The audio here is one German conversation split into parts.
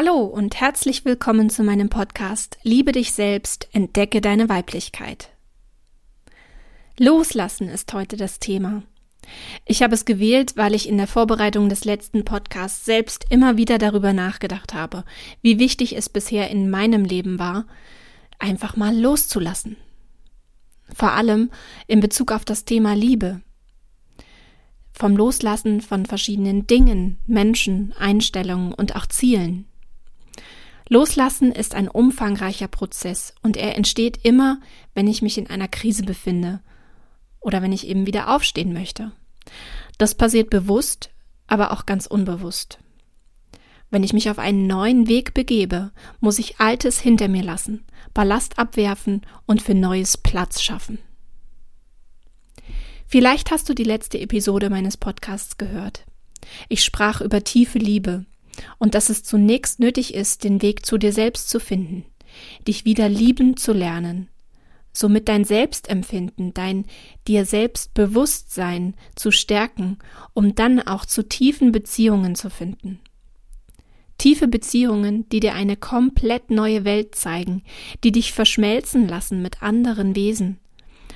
Hallo und herzlich willkommen zu meinem Podcast Liebe dich selbst, entdecke deine Weiblichkeit. Loslassen ist heute das Thema. Ich habe es gewählt, weil ich in der Vorbereitung des letzten Podcasts selbst immer wieder darüber nachgedacht habe, wie wichtig es bisher in meinem Leben war, einfach mal loszulassen. Vor allem in Bezug auf das Thema Liebe. Vom Loslassen von verschiedenen Dingen, Menschen, Einstellungen und auch Zielen. Loslassen ist ein umfangreicher Prozess und er entsteht immer, wenn ich mich in einer Krise befinde oder wenn ich eben wieder aufstehen möchte. Das passiert bewusst, aber auch ganz unbewusst. Wenn ich mich auf einen neuen Weg begebe, muss ich Altes hinter mir lassen, Ballast abwerfen und für Neues Platz schaffen. Vielleicht hast du die letzte Episode meines Podcasts gehört. Ich sprach über tiefe Liebe und dass es zunächst nötig ist, den Weg zu dir selbst zu finden, dich wieder lieben zu lernen, somit dein Selbstempfinden, dein dir selbst Bewusstsein zu stärken, um dann auch zu tiefen Beziehungen zu finden. Tiefe Beziehungen, die dir eine komplett neue Welt zeigen, die dich verschmelzen lassen mit anderen Wesen,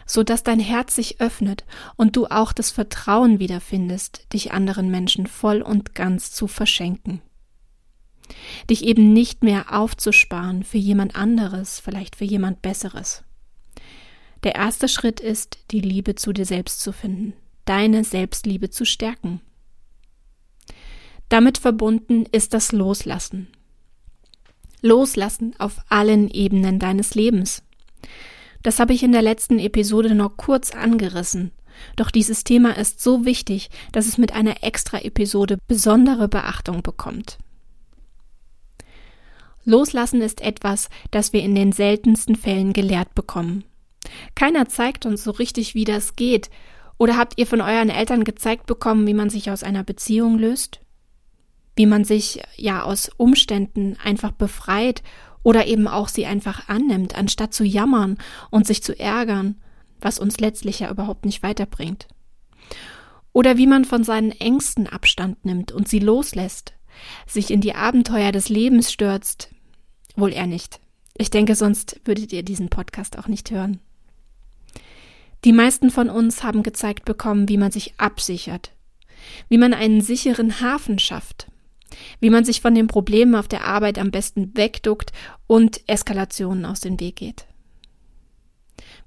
so dass dein Herz sich öffnet und du auch das Vertrauen wiederfindest, dich anderen Menschen voll und ganz zu verschenken. Dich eben nicht mehr aufzusparen für jemand anderes, vielleicht für jemand Besseres. Der erste Schritt ist, die Liebe zu dir selbst zu finden, deine Selbstliebe zu stärken. Damit verbunden ist das Loslassen. Loslassen auf allen Ebenen deines Lebens. Das habe ich in der letzten Episode noch kurz angerissen. Doch dieses Thema ist so wichtig, dass es mit einer extra Episode besondere Beachtung bekommt. Loslassen ist etwas, das wir in den seltensten Fällen gelehrt bekommen. Keiner zeigt uns so richtig, wie das geht. Oder habt ihr von euren Eltern gezeigt bekommen, wie man sich aus einer Beziehung löst? Wie man sich ja aus Umständen einfach befreit oder eben auch sie einfach annimmt, anstatt zu jammern und sich zu ärgern, was uns letztlich ja überhaupt nicht weiterbringt. Oder wie man von seinen Ängsten Abstand nimmt und sie loslässt, sich in die Abenteuer des Lebens stürzt. Wohl eher nicht. Ich denke, sonst würdet ihr diesen Podcast auch nicht hören. Die meisten von uns haben gezeigt bekommen, wie man sich absichert, wie man einen sicheren Hafen schafft, wie man sich von den Problemen auf der Arbeit am besten wegduckt und Eskalationen aus dem Weg geht.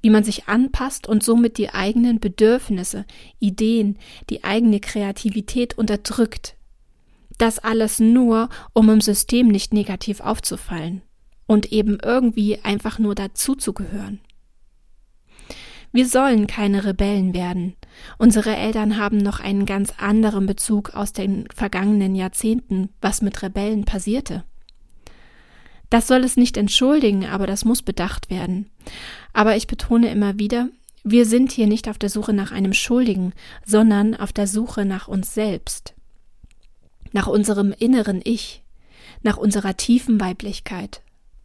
Wie man sich anpasst und somit die eigenen Bedürfnisse, Ideen, die eigene Kreativität unterdrückt. Das alles nur, um im System nicht negativ aufzufallen und eben irgendwie einfach nur dazuzugehören. Wir sollen keine Rebellen werden. Unsere Eltern haben noch einen ganz anderen Bezug aus den vergangenen Jahrzehnten, was mit Rebellen passierte. Das soll es nicht entschuldigen, aber das muss bedacht werden. Aber ich betone immer wieder, wir sind hier nicht auf der Suche nach einem Schuldigen, sondern auf der Suche nach uns selbst, nach unserem inneren Ich, nach unserer tiefen Weiblichkeit.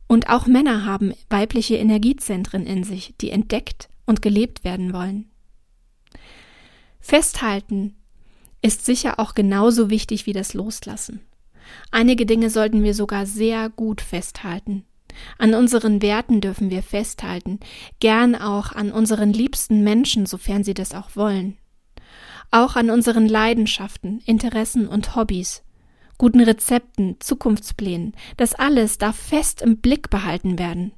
Und auch Männer haben weibliche Energiezentren in sich, die entdeckt und gelebt werden wollen. Festhalten ist sicher auch genauso wichtig wie das Loslassen. Einige Dinge sollten wir sogar sehr gut festhalten. An unseren Werten dürfen wir festhalten, gern auch an unseren liebsten Menschen, sofern sie das auch wollen. Auch an unseren Leidenschaften, Interessen und Hobbys, guten Rezepten, Zukunftsplänen, das alles darf fest im Blick behalten werden.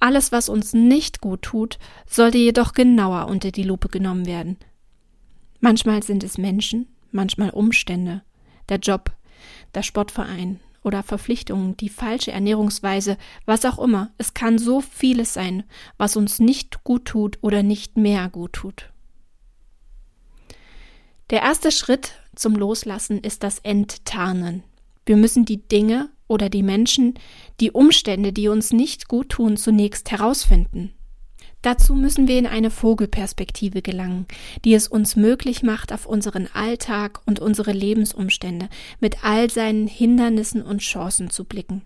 Alles, was uns nicht gut tut, sollte jedoch genauer unter die Lupe genommen werden. Manchmal sind es Menschen, manchmal Umstände, der Job, der Sportverein oder Verpflichtungen, die falsche Ernährungsweise, was auch immer. Es kann so vieles sein, was uns nicht gut tut oder nicht mehr gut tut. Der erste Schritt zum Loslassen ist das Enttarnen. Wir müssen die Dinge oder die Menschen, die Umstände, die uns nicht gut tun, zunächst herausfinden. Dazu müssen wir in eine Vogelperspektive gelangen, die es uns möglich macht, auf unseren Alltag und unsere Lebensumstände mit all seinen Hindernissen und Chancen zu blicken.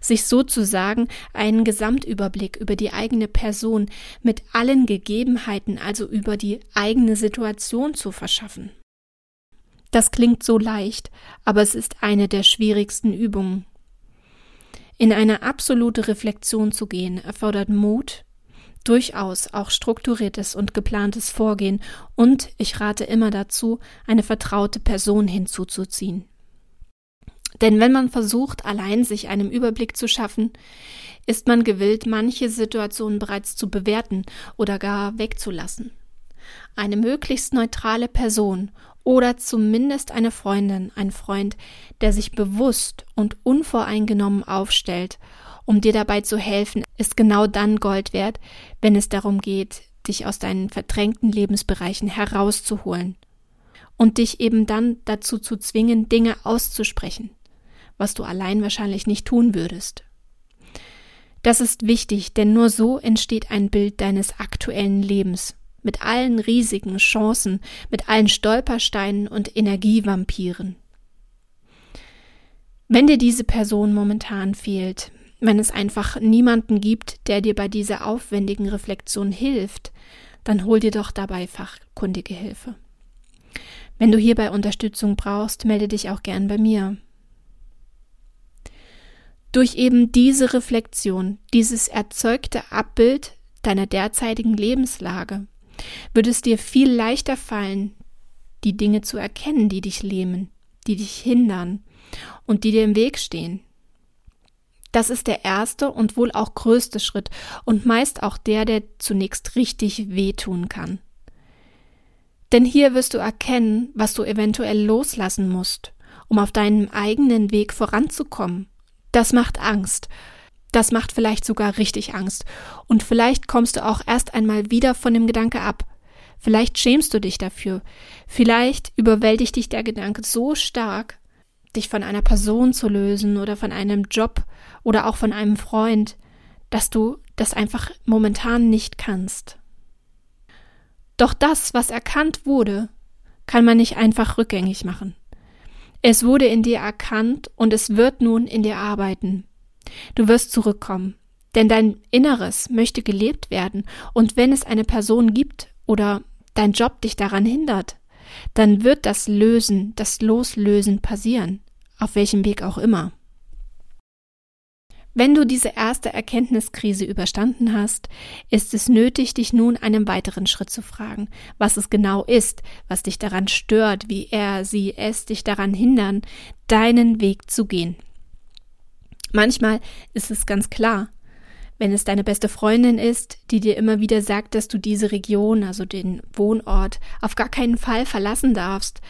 Sich sozusagen einen Gesamtüberblick über die eigene Person mit allen Gegebenheiten, also über die eigene Situation zu verschaffen. Das klingt so leicht, aber es ist eine der schwierigsten Übungen. In eine absolute Reflexion zu gehen erfordert Mut, durchaus auch strukturiertes und geplantes Vorgehen und ich rate immer dazu, eine vertraute Person hinzuzuziehen. Denn wenn man versucht, allein sich einen Überblick zu schaffen, ist man gewillt, manche Situationen bereits zu bewerten oder gar wegzulassen. Eine möglichst neutrale Person oder zumindest eine Freundin, ein Freund, der sich bewusst und unvoreingenommen aufstellt, um dir dabei zu helfen, ist genau dann Gold wert, wenn es darum geht, dich aus deinen verdrängten Lebensbereichen herauszuholen und dich eben dann dazu zu zwingen, Dinge auszusprechen, was du allein wahrscheinlich nicht tun würdest. Das ist wichtig, denn nur so entsteht ein Bild deines aktuellen Lebens, mit allen riesigen Chancen, mit allen Stolpersteinen und Energievampiren. Wenn dir diese Person momentan fehlt, wenn es einfach niemanden gibt, der dir bei dieser aufwendigen Reflexion hilft, dann hol dir doch dabei fachkundige Hilfe. Wenn du hierbei Unterstützung brauchst, melde dich auch gern bei mir. Durch eben diese Reflexion, dieses erzeugte Abbild deiner derzeitigen Lebenslage, wird es dir viel leichter fallen, die Dinge zu erkennen, die dich lähmen, die dich hindern und die dir im Weg stehen. Das ist der erste und wohl auch größte Schritt und meist auch der, der zunächst richtig wehtun kann. Denn hier wirst du erkennen, was du eventuell loslassen musst, um auf deinem eigenen Weg voranzukommen das macht Angst. Das macht vielleicht sogar richtig Angst. Und vielleicht kommst du auch erst einmal wieder von dem Gedanke ab. Vielleicht schämst du dich dafür. Vielleicht überwältigt dich der Gedanke so stark, dich von einer Person zu lösen oder von einem Job oder auch von einem Freund, dass du das einfach momentan nicht kannst. Doch das, was erkannt wurde, kann man nicht einfach rückgängig machen. Es wurde in dir erkannt und es wird nun in dir arbeiten. Du wirst zurückkommen, denn dein Inneres möchte gelebt werden, und wenn es eine Person gibt oder dein Job dich daran hindert, dann wird das Lösen, das Loslösen passieren, auf welchem Weg auch immer. Wenn du diese erste Erkenntniskrise überstanden hast, ist es nötig, dich nun einen weiteren Schritt zu fragen, was es genau ist, was dich daran stört, wie er, sie, es dich daran hindern, deinen Weg zu gehen. Manchmal ist es ganz klar, wenn es deine beste Freundin ist, die dir immer wieder sagt, dass du diese Region, also den Wohnort, auf gar keinen Fall verlassen darfst,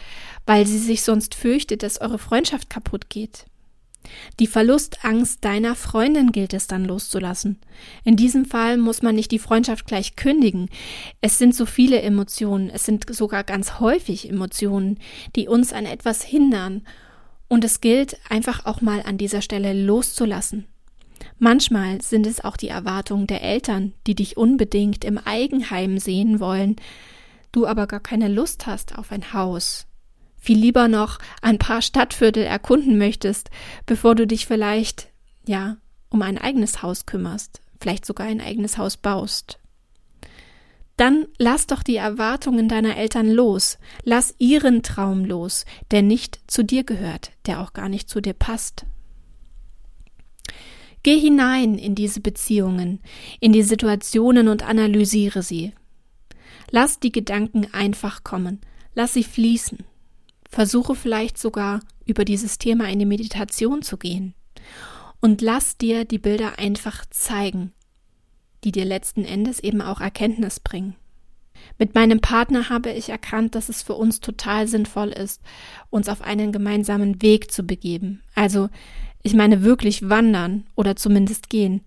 weil sie sich sonst fürchtet, dass eure Freundschaft kaputt geht. Die Verlustangst deiner Freundin gilt es dann loszulassen. In diesem Fall muss man nicht die Freundschaft gleich kündigen. Es sind so viele Emotionen, es sind sogar ganz häufig Emotionen, die uns an etwas hindern. Und es gilt einfach auch mal an dieser Stelle loszulassen. Manchmal sind es auch die Erwartungen der Eltern, die dich unbedingt im Eigenheim sehen wollen, du aber gar keine Lust hast auf ein Haus, viel lieber noch ein paar Stadtviertel erkunden möchtest, bevor du dich vielleicht, ja, um ein eigenes Haus kümmerst, vielleicht sogar ein eigenes Haus baust. Dann lass doch die Erwartungen deiner Eltern los, lass ihren Traum los, der nicht zu dir gehört, der auch gar nicht zu dir passt. Geh hinein in diese Beziehungen, in die Situationen und analysiere sie. Lass die Gedanken einfach kommen, lass sie fließen. Versuche vielleicht sogar über dieses Thema in die Meditation zu gehen und lass dir die Bilder einfach zeigen, die dir letzten Endes eben auch Erkenntnis bringen. Mit meinem Partner habe ich erkannt, dass es für uns total sinnvoll ist, uns auf einen gemeinsamen Weg zu begeben. Also, ich meine wirklich wandern oder zumindest gehen,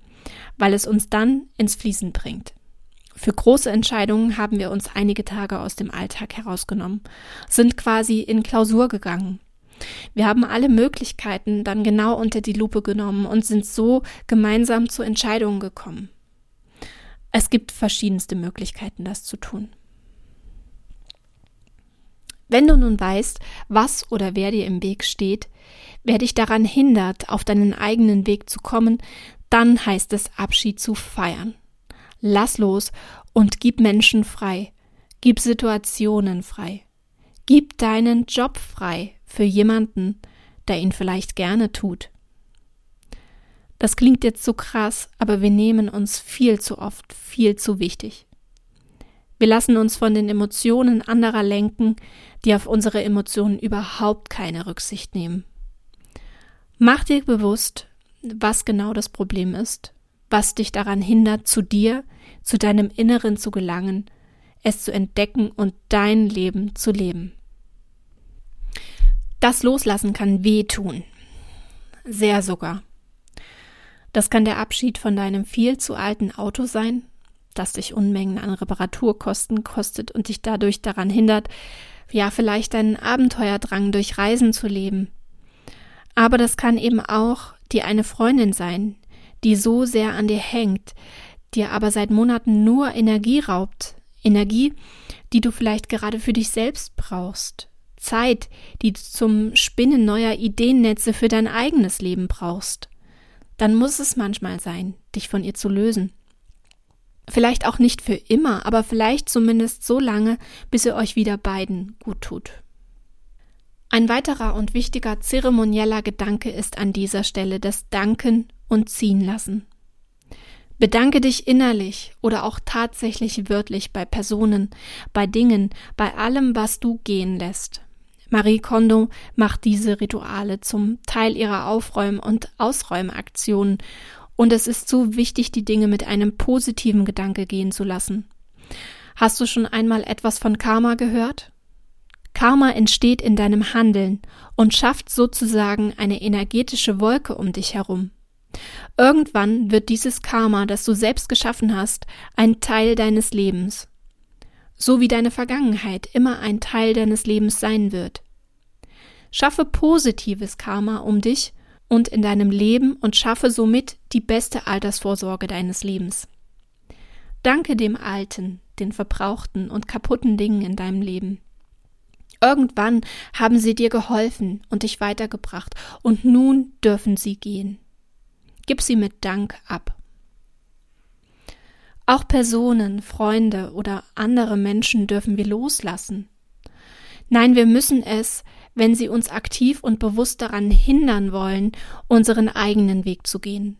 weil es uns dann ins Fließen bringt. Für große Entscheidungen haben wir uns einige Tage aus dem Alltag herausgenommen, sind quasi in Klausur gegangen. Wir haben alle Möglichkeiten dann genau unter die Lupe genommen und sind so gemeinsam zu Entscheidungen gekommen. Es gibt verschiedenste Möglichkeiten, das zu tun. Wenn du nun weißt, was oder wer dir im Weg steht, wer dich daran hindert, auf deinen eigenen Weg zu kommen, dann heißt es Abschied zu feiern. Lass los und gib Menschen frei. Gib Situationen frei. Gib deinen Job frei für jemanden, der ihn vielleicht gerne tut. Das klingt jetzt so krass, aber wir nehmen uns viel zu oft viel zu wichtig. Wir lassen uns von den Emotionen anderer lenken, die auf unsere Emotionen überhaupt keine Rücksicht nehmen. Mach dir bewusst, was genau das Problem ist, was dich daran hindert, zu dir, zu deinem Inneren zu gelangen, es zu entdecken und dein Leben zu leben. Das Loslassen kann wehtun. Sehr sogar. Das kann der Abschied von deinem viel zu alten Auto sein, das dich Unmengen an Reparaturkosten kostet und dich dadurch daran hindert, ja vielleicht deinen Abenteuerdrang durch Reisen zu leben. Aber das kann eben auch die eine Freundin sein, die so sehr an dir hängt, dir aber seit Monaten nur Energie raubt, Energie, die du vielleicht gerade für dich selbst brauchst, Zeit, die du zum Spinnen neuer Ideennetze für dein eigenes Leben brauchst. Dann muss es manchmal sein, dich von ihr zu lösen. Vielleicht auch nicht für immer, aber vielleicht zumindest so lange, bis ihr euch wieder beiden gut tut. Ein weiterer und wichtiger zeremonieller Gedanke ist an dieser Stelle das Danken und Ziehen lassen. Bedanke dich innerlich oder auch tatsächlich wörtlich bei Personen, bei Dingen, bei allem, was du gehen lässt. Marie Kondo macht diese Rituale zum Teil ihrer Aufräum- und Ausräumaktionen und es ist so wichtig, die Dinge mit einem positiven Gedanke gehen zu lassen. Hast du schon einmal etwas von Karma gehört? Karma entsteht in deinem Handeln und schafft sozusagen eine energetische Wolke um dich herum. Irgendwann wird dieses Karma, das du selbst geschaffen hast, ein Teil deines Lebens. So wie deine Vergangenheit immer ein Teil deines Lebens sein wird. Schaffe positives Karma um dich und in deinem Leben und schaffe somit die beste Altersvorsorge deines Lebens. Danke dem Alten, den verbrauchten und kaputten Dingen in deinem Leben. Irgendwann haben sie dir geholfen und dich weitergebracht, und nun dürfen sie gehen. Gib sie mit Dank ab. Auch Personen, Freunde oder andere Menschen dürfen wir loslassen. Nein, wir müssen es, wenn sie uns aktiv und bewusst daran hindern wollen, unseren eigenen Weg zu gehen.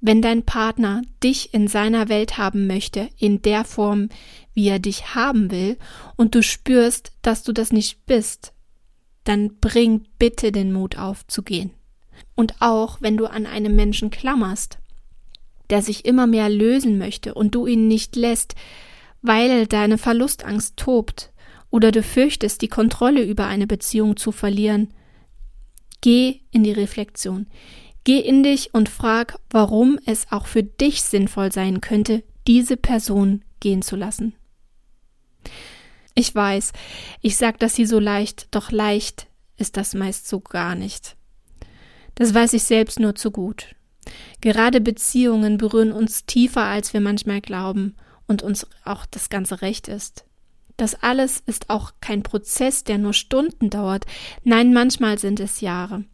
Wenn dein Partner dich in seiner Welt haben möchte, in der Form, wie er dich haben will, und du spürst, dass du das nicht bist, dann bring bitte den Mut auf zu gehen. Und auch wenn du an einem Menschen klammerst, der sich immer mehr lösen möchte und du ihn nicht lässt, weil deine Verlustangst tobt, oder du fürchtest, die Kontrolle über eine Beziehung zu verlieren, geh in die Reflexion. Geh in dich und frag, warum es auch für dich sinnvoll sein könnte, diese Person gehen zu lassen. Ich weiß, ich sag das hier so leicht, doch leicht ist das meist so gar nicht. Das weiß ich selbst nur zu gut. Gerade Beziehungen berühren uns tiefer, als wir manchmal glauben und uns auch das ganze Recht ist. Das alles ist auch kein Prozess, der nur Stunden dauert. Nein, manchmal sind es Jahre.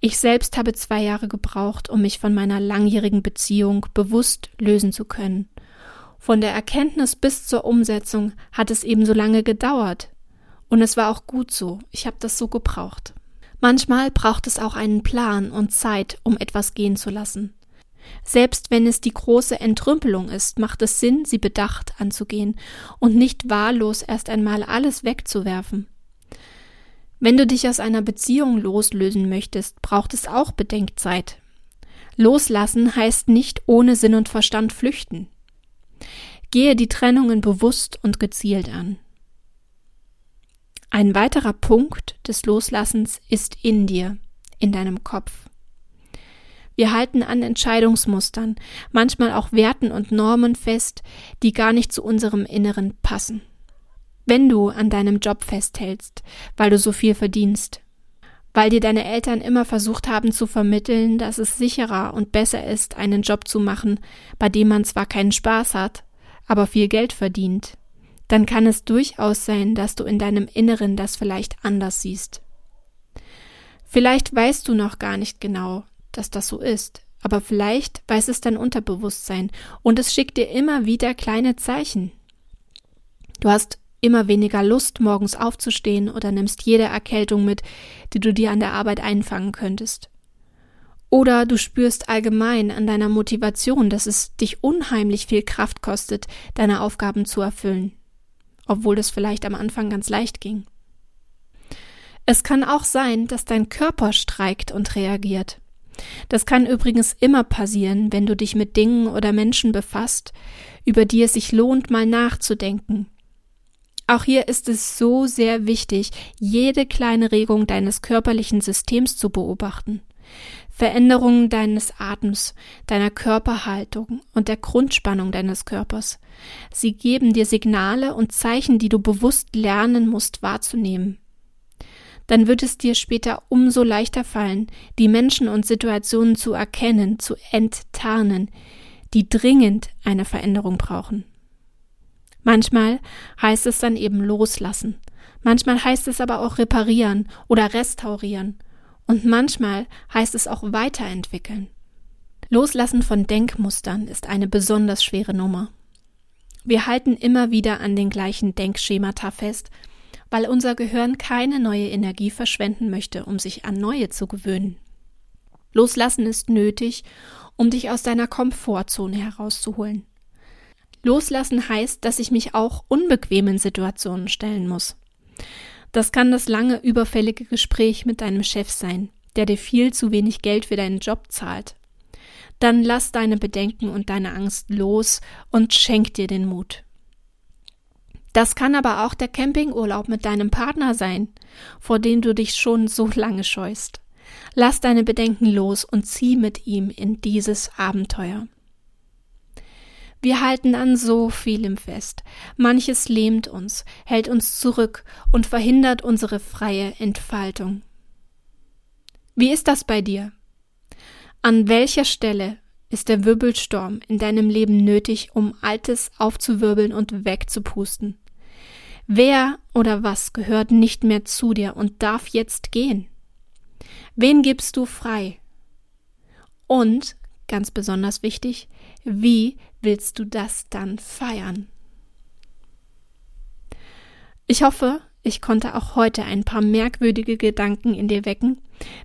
Ich selbst habe zwei Jahre gebraucht, um mich von meiner langjährigen Beziehung bewusst lösen zu können. Von der Erkenntnis bis zur Umsetzung hat es ebenso lange gedauert. Und es war auch gut so. Ich habe das so gebraucht. Manchmal braucht es auch einen Plan und Zeit, um etwas gehen zu lassen. Selbst wenn es die große Entrümpelung ist, macht es Sinn, sie bedacht anzugehen und nicht wahllos erst einmal alles wegzuwerfen. Wenn du dich aus einer Beziehung loslösen möchtest, braucht es auch Bedenkzeit. Loslassen heißt nicht ohne Sinn und Verstand flüchten. Gehe die Trennungen bewusst und gezielt an. Ein weiterer Punkt des Loslassens ist in dir, in deinem Kopf. Wir halten an Entscheidungsmustern, manchmal auch Werten und Normen fest, die gar nicht zu unserem Inneren passen. Wenn du an deinem Job festhältst, weil du so viel verdienst, weil dir deine Eltern immer versucht haben zu vermitteln, dass es sicherer und besser ist, einen Job zu machen, bei dem man zwar keinen Spaß hat, aber viel Geld verdient, dann kann es durchaus sein, dass du in deinem Inneren das vielleicht anders siehst. Vielleicht weißt du noch gar nicht genau, dass das so ist. Aber vielleicht weiß es dein Unterbewusstsein und es schickt dir immer wieder kleine Zeichen. Du hast immer weniger Lust, morgens aufzustehen oder nimmst jede Erkältung mit, die du dir an der Arbeit einfangen könntest. Oder du spürst allgemein an deiner Motivation, dass es dich unheimlich viel Kraft kostet, deine Aufgaben zu erfüllen, obwohl das vielleicht am Anfang ganz leicht ging. Es kann auch sein, dass dein Körper streikt und reagiert. Das kann übrigens immer passieren, wenn du dich mit Dingen oder Menschen befasst, über die es sich lohnt, mal nachzudenken. Auch hier ist es so sehr wichtig, jede kleine Regung deines körperlichen Systems zu beobachten. Veränderungen deines Atems, deiner Körperhaltung und der Grundspannung deines Körpers. Sie geben dir Signale und Zeichen, die du bewusst lernen musst wahrzunehmen. Dann wird es dir später umso leichter fallen, die Menschen und Situationen zu erkennen, zu enttarnen, die dringend eine Veränderung brauchen. Manchmal heißt es dann eben loslassen, manchmal heißt es aber auch reparieren oder restaurieren und manchmal heißt es auch weiterentwickeln. Loslassen von Denkmustern ist eine besonders schwere Nummer. Wir halten immer wieder an den gleichen Denkschemata fest, weil unser Gehirn keine neue Energie verschwenden möchte, um sich an neue zu gewöhnen. Loslassen ist nötig, um dich aus deiner Komfortzone herauszuholen. Loslassen heißt, dass ich mich auch unbequemen Situationen stellen muss. Das kann das lange überfällige Gespräch mit deinem Chef sein, der dir viel zu wenig Geld für deinen Job zahlt. Dann lass deine Bedenken und deine Angst los und schenk dir den Mut. Das kann aber auch der Campingurlaub mit deinem Partner sein, vor dem du dich schon so lange scheust. Lass deine Bedenken los und zieh mit ihm in dieses Abenteuer. Wir halten an so vielem fest. Manches lähmt uns, hält uns zurück und verhindert unsere freie Entfaltung. Wie ist das bei dir? An welcher Stelle ist der Wirbelsturm in deinem Leben nötig, um Altes aufzuwirbeln und wegzupusten? Wer oder was gehört nicht mehr zu dir und darf jetzt gehen? Wen gibst du frei? Und, ganz besonders wichtig, wie willst du das dann feiern? Ich hoffe, ich konnte auch heute ein paar merkwürdige Gedanken in dir wecken,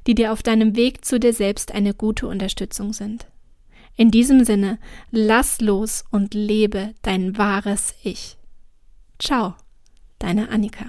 die dir auf deinem Weg zu dir selbst eine gute Unterstützung sind. In diesem Sinne, lass los und lebe dein wahres Ich. Ciao, deine Annika.